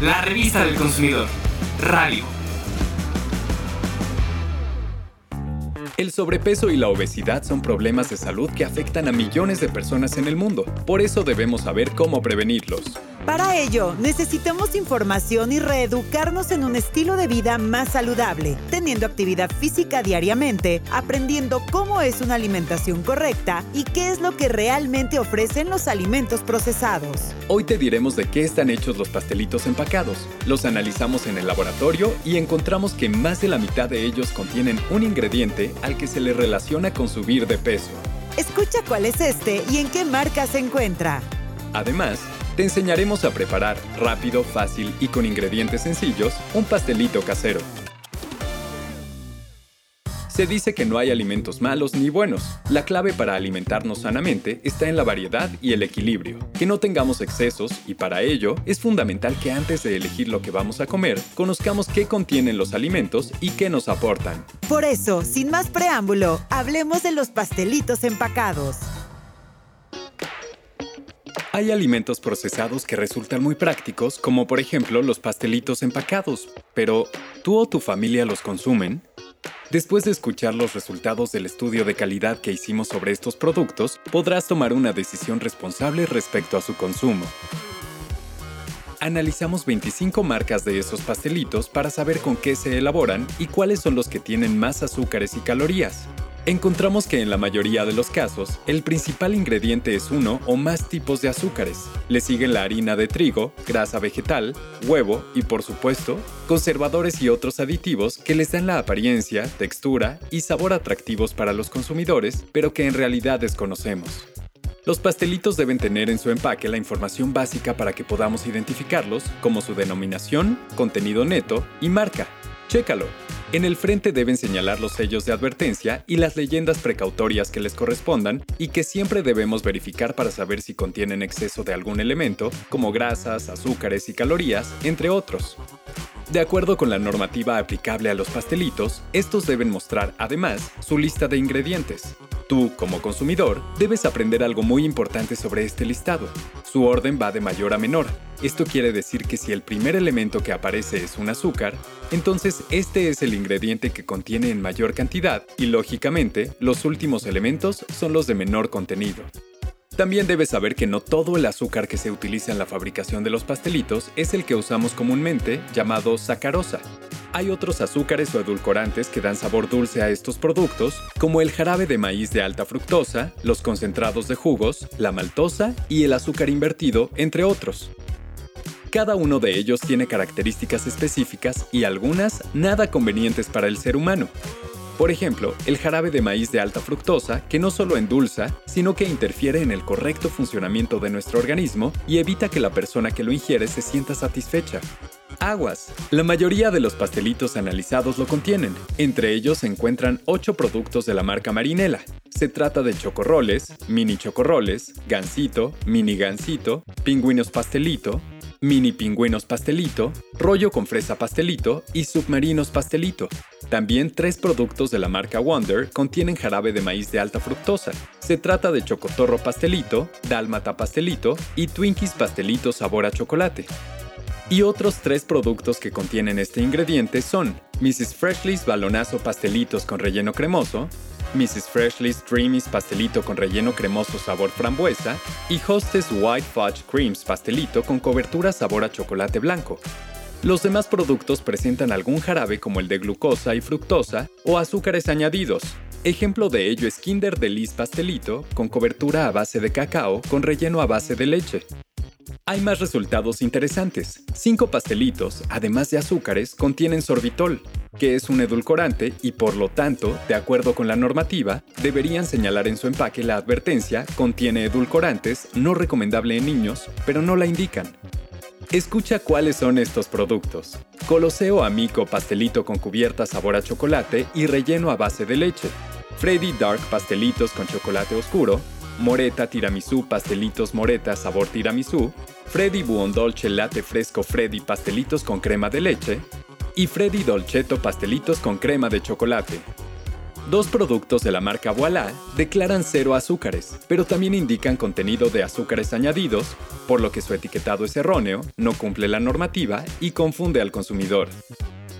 la revista del consumidor. Radio. El sobrepeso y la obesidad son problemas de salud que afectan a millones de personas en el mundo. Por eso debemos saber cómo prevenirlos. Para ello, necesitamos información y reeducarnos en un estilo de vida más saludable, teniendo actividad física diariamente, aprendiendo cómo es una alimentación correcta y qué es lo que realmente ofrecen los alimentos procesados. Hoy te diremos de qué están hechos los pastelitos empacados. Los analizamos en el laboratorio y encontramos que más de la mitad de ellos contienen un ingrediente al que se le relaciona con subir de peso. Escucha cuál es este y en qué marca se encuentra. Además, te enseñaremos a preparar rápido, fácil y con ingredientes sencillos un pastelito casero. Se dice que no hay alimentos malos ni buenos. La clave para alimentarnos sanamente está en la variedad y el equilibrio. Que no tengamos excesos y para ello es fundamental que antes de elegir lo que vamos a comer, conozcamos qué contienen los alimentos y qué nos aportan. Por eso, sin más preámbulo, hablemos de los pastelitos empacados. Hay alimentos procesados que resultan muy prácticos, como por ejemplo los pastelitos empacados, pero ¿tú o tu familia los consumen? Después de escuchar los resultados del estudio de calidad que hicimos sobre estos productos, podrás tomar una decisión responsable respecto a su consumo. Analizamos 25 marcas de esos pastelitos para saber con qué se elaboran y cuáles son los que tienen más azúcares y calorías. Encontramos que en la mayoría de los casos, el principal ingrediente es uno o más tipos de azúcares. Le siguen la harina de trigo, grasa vegetal, huevo y, por supuesto, conservadores y otros aditivos que les dan la apariencia, textura y sabor atractivos para los consumidores, pero que en realidad desconocemos. Los pastelitos deben tener en su empaque la información básica para que podamos identificarlos, como su denominación, contenido neto y marca. Chécalo. En el frente deben señalar los sellos de advertencia y las leyendas precautorias que les correspondan y que siempre debemos verificar para saber si contienen exceso de algún elemento, como grasas, azúcares y calorías, entre otros. De acuerdo con la normativa aplicable a los pastelitos, estos deben mostrar además su lista de ingredientes. Tú, como consumidor, debes aprender algo muy importante sobre este listado. Su orden va de mayor a menor. Esto quiere decir que si el primer elemento que aparece es un azúcar, entonces este es el ingrediente que contiene en mayor cantidad y lógicamente los últimos elementos son los de menor contenido. También debes saber que no todo el azúcar que se utiliza en la fabricación de los pastelitos es el que usamos comúnmente, llamado sacarosa. Hay otros azúcares o edulcorantes que dan sabor dulce a estos productos, como el jarabe de maíz de alta fructosa, los concentrados de jugos, la maltosa y el azúcar invertido, entre otros. Cada uno de ellos tiene características específicas y algunas nada convenientes para el ser humano. Por ejemplo, el jarabe de maíz de alta fructosa, que no solo endulza, sino que interfiere en el correcto funcionamiento de nuestro organismo y evita que la persona que lo ingiere se sienta satisfecha. Aguas. La mayoría de los pastelitos analizados lo contienen. Entre ellos se encuentran 8 productos de la marca Marinela. Se trata de chocorroles, mini chocorroles, gansito, mini gansito, pingüinos pastelito, mini pingüinos pastelito, rollo con fresa pastelito y submarinos pastelito. También tres productos de la marca Wonder contienen jarabe de maíz de alta fructosa. Se trata de chocotorro pastelito, dálmata pastelito y Twinkies pastelito sabor a chocolate. Y otros tres productos que contienen este ingrediente son Mrs. Freshly's balonazo pastelitos con relleno cremoso, Mrs. Freshly's Dreamies pastelito con relleno cremoso sabor frambuesa y Hostess White Fudge Creams pastelito con cobertura sabor a chocolate blanco. Los demás productos presentan algún jarabe como el de glucosa y fructosa o azúcares añadidos. Ejemplo de ello es Kinder Delice pastelito con cobertura a base de cacao con relleno a base de leche. Hay más resultados interesantes. Cinco pastelitos, además de azúcares, contienen sorbitol, que es un edulcorante y por lo tanto, de acuerdo con la normativa, deberían señalar en su empaque la advertencia contiene edulcorantes, no recomendable en niños, pero no la indican. Escucha cuáles son estos productos. Coloseo Amico pastelito con cubierta sabor a chocolate y relleno a base de leche. Freddy Dark pastelitos con chocolate oscuro, Moreta Tiramisú Pastelitos Moreta Sabor Tiramisú, Freddy Buon Dolce Latte Fresco Freddy Pastelitos con crema de leche y Freddy Dolcetto Pastelitos con crema de chocolate. Dos productos de la marca Voilà declaran cero azúcares, pero también indican contenido de azúcares añadidos, por lo que su etiquetado es erróneo, no cumple la normativa y confunde al consumidor.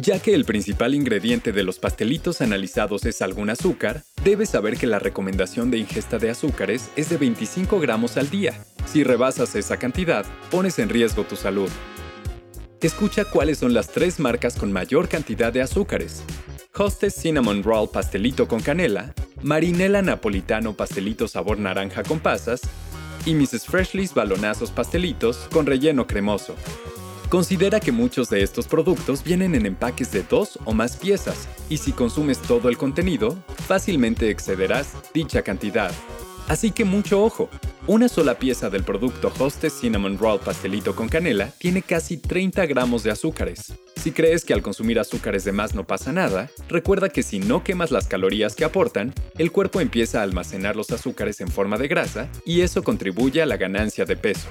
Ya que el principal ingrediente de los pastelitos analizados es algún azúcar, debes saber que la recomendación de ingesta de azúcares es de 25 gramos al día. Si rebasas esa cantidad, pones en riesgo tu salud. Escucha cuáles son las tres marcas con mayor cantidad de azúcares. Hostess Cinnamon Roll Pastelito con canela, Marinela Napolitano Pastelito sabor naranja con pasas y Mrs. Freshly's Balonazos Pastelitos con relleno cremoso. Considera que muchos de estos productos vienen en empaques de dos o más piezas, y si consumes todo el contenido, fácilmente excederás dicha cantidad. Así que mucho ojo, una sola pieza del producto Hostess Cinnamon Roll Pastelito con canela tiene casi 30 gramos de azúcares. Si crees que al consumir azúcares de más no pasa nada, recuerda que si no quemas las calorías que aportan, el cuerpo empieza a almacenar los azúcares en forma de grasa y eso contribuye a la ganancia de peso.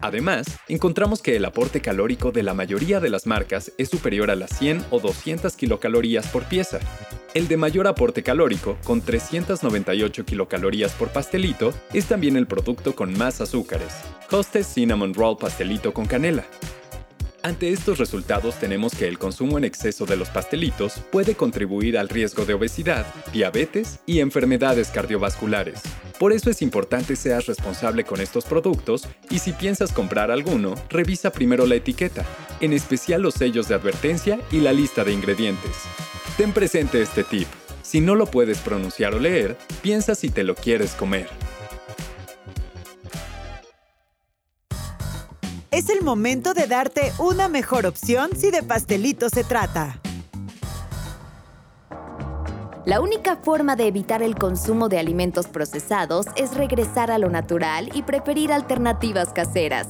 Además, encontramos que el aporte calórico de la mayoría de las marcas es superior a las 100 o 200 kilocalorías por pieza. El de mayor aporte calórico, con 398 kilocalorías por pastelito, es también el producto con más azúcares. Hostess Cinnamon Roll Pastelito con canela. Ante estos resultados tenemos que el consumo en exceso de los pastelitos puede contribuir al riesgo de obesidad, diabetes y enfermedades cardiovasculares. Por eso es importante seas responsable con estos productos y si piensas comprar alguno, revisa primero la etiqueta, en especial los sellos de advertencia y la lista de ingredientes. Ten presente este tip. Si no lo puedes pronunciar o leer, piensa si te lo quieres comer. Es el momento de darte una mejor opción si de pastelito se trata. La única forma de evitar el consumo de alimentos procesados es regresar a lo natural y preferir alternativas caseras.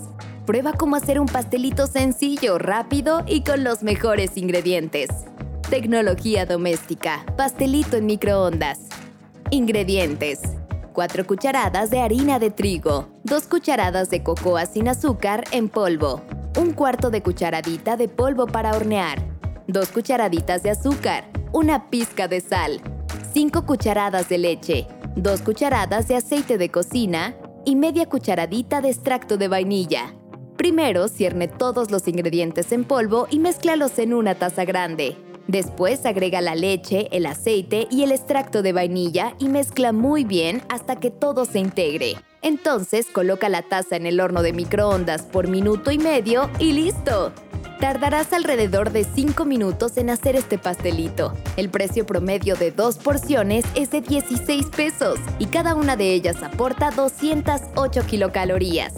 Prueba cómo hacer un pastelito sencillo, rápido y con los mejores ingredientes. Tecnología doméstica. Pastelito en microondas. Ingredientes. 4 cucharadas de harina de trigo, 2 cucharadas de cocoa sin azúcar en polvo, 1 cuarto de cucharadita de polvo para hornear, 2 cucharaditas de azúcar, una pizca de sal, 5 cucharadas de leche, 2 cucharadas de aceite de cocina y media cucharadita de extracto de vainilla. Primero cierne todos los ingredientes en polvo y mézclalos en una taza grande. Después agrega la leche, el aceite y el extracto de vainilla y mezcla muy bien hasta que todo se integre. Entonces coloca la taza en el horno de microondas por minuto y medio y listo. Tardarás alrededor de 5 minutos en hacer este pastelito. El precio promedio de dos porciones es de 16 pesos y cada una de ellas aporta 208 kilocalorías.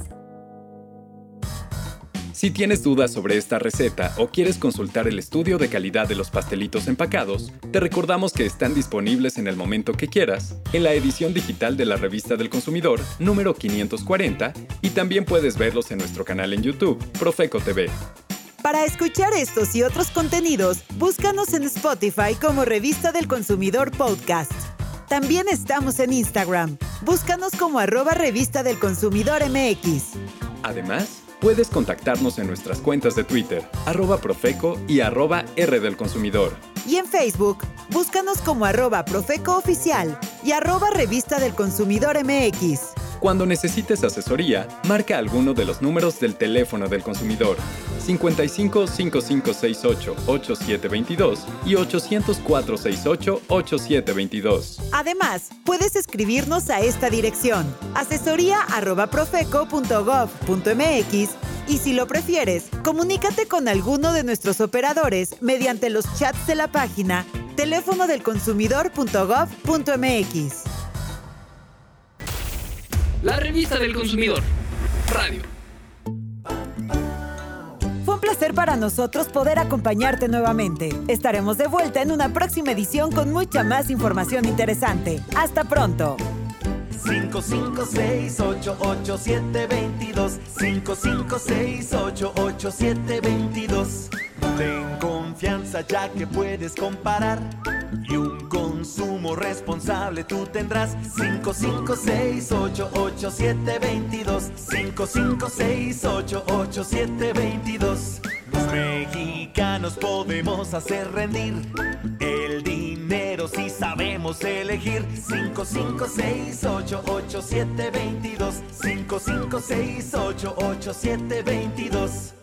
Si tienes dudas sobre esta receta o quieres consultar el estudio de calidad de los pastelitos empacados, te recordamos que están disponibles en el momento que quieras, en la edición digital de la revista del consumidor número 540 y también puedes verlos en nuestro canal en YouTube, Profeco TV. Para escuchar estos y otros contenidos, búscanos en Spotify como Revista del Consumidor Podcast. También estamos en Instagram. Búscanos como arroba Revista del Consumidor MX. Además, puedes contactarnos en nuestras cuentas de Twitter, arroba Profeco y arroba R del Consumidor. Y en Facebook, búscanos como arroba Profeco Oficial y arroba Revista del Consumidor MX. Cuando necesites asesoría, marca alguno de los números del teléfono del consumidor 55 5568 8722 y 804 68 8722. Además, puedes escribirnos a esta dirección: asesoría@profeco.gov.mx y si lo prefieres, comunícate con alguno de nuestros operadores mediante los chats de la página teléfono del consumidor.gov.mx. La revista del consumidor. Radio. Para nosotros poder acompañarte nuevamente. Estaremos de vuelta en una próxima edición con mucha más información interesante. Hasta pronto. 556-887-22 556-887-22 Ten confianza ya que puedes comparar y un consumo responsable tú tendrás 556-887-22 556-887-22 Los mexicanos podemos hacer rendir el dinero dinero si sabemos elegir. 5, 5, 6, 8, 8, 7, 22. 5, 5, 6, 8, 8, 7, 22.